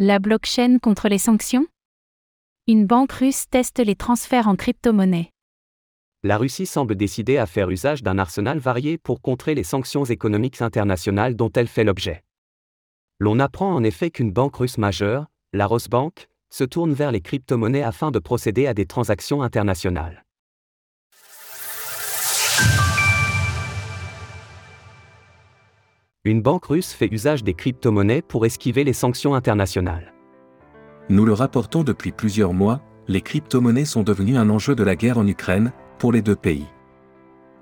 La blockchain contre les sanctions? Une banque russe teste les transferts en crypto-monnaie. La Russie semble décidée à faire usage d'un arsenal varié pour contrer les sanctions économiques internationales dont elle fait l'objet. L'on apprend en effet qu'une banque russe majeure, la Rosbank, se tourne vers les crypto-monnaies afin de procéder à des transactions internationales. Une banque russe fait usage des crypto-monnaies pour esquiver les sanctions internationales. Nous le rapportons depuis plusieurs mois, les crypto-monnaies sont devenues un enjeu de la guerre en Ukraine, pour les deux pays.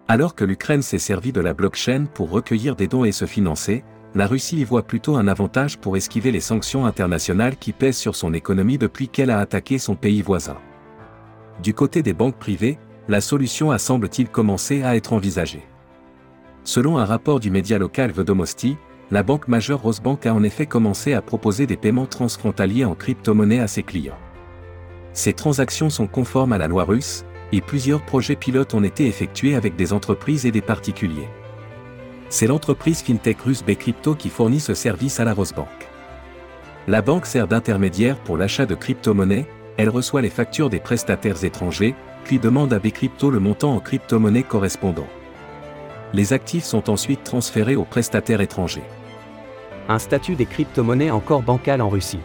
Alors que l'Ukraine s'est servi de la blockchain pour recueillir des dons et se financer, la Russie y voit plutôt un avantage pour esquiver les sanctions internationales qui pèsent sur son économie depuis qu'elle a attaqué son pays voisin. Du côté des banques privées, la solution a semble-t-il commencé à être envisagée. Selon un rapport du média local Vedomosti, la banque majeure Rosebank a en effet commencé à proposer des paiements transfrontaliers en crypto-monnaie à ses clients. Ces transactions sont conformes à la loi russe, et plusieurs projets pilotes ont été effectués avec des entreprises et des particuliers. C'est l'entreprise fintech russe Bcrypto qui fournit ce service à la Rosebank. La banque sert d'intermédiaire pour l'achat de crypto-monnaies, elle reçoit les factures des prestataires étrangers, puis demande à Bcrypto le montant en crypto-monnaie correspondant les actifs sont ensuite transférés aux prestataires étrangers. Un statut des crypto-monnaies encore bancal en Russie.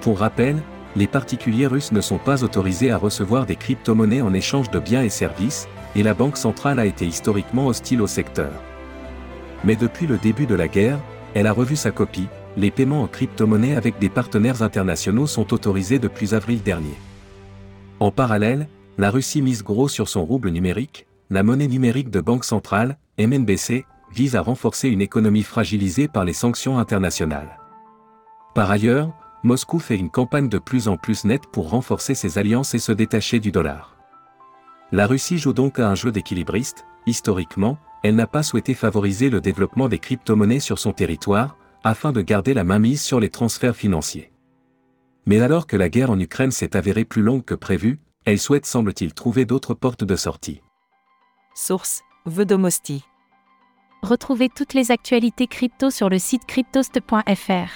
Pour rappel, les particuliers russes ne sont pas autorisés à recevoir des crypto-monnaies en échange de biens et services, et la Banque centrale a été historiquement hostile au secteur. Mais depuis le début de la guerre, elle a revu sa copie, les paiements en crypto-monnaies avec des partenaires internationaux sont autorisés depuis avril dernier. En parallèle, la Russie mise gros sur son rouble numérique, la monnaie numérique de banque centrale, MNBC, vise à renforcer une économie fragilisée par les sanctions internationales. Par ailleurs, Moscou fait une campagne de plus en plus nette pour renforcer ses alliances et se détacher du dollar. La Russie joue donc à un jeu d'équilibriste, historiquement, elle n'a pas souhaité favoriser le développement des crypto-monnaies sur son territoire, afin de garder la mainmise sur les transferts financiers. Mais alors que la guerre en Ukraine s'est avérée plus longue que prévu, elle souhaite semble-t-il trouver d'autres portes de sortie. Source Vedomosti. Retrouvez toutes les actualités crypto sur le site cryptost.fr.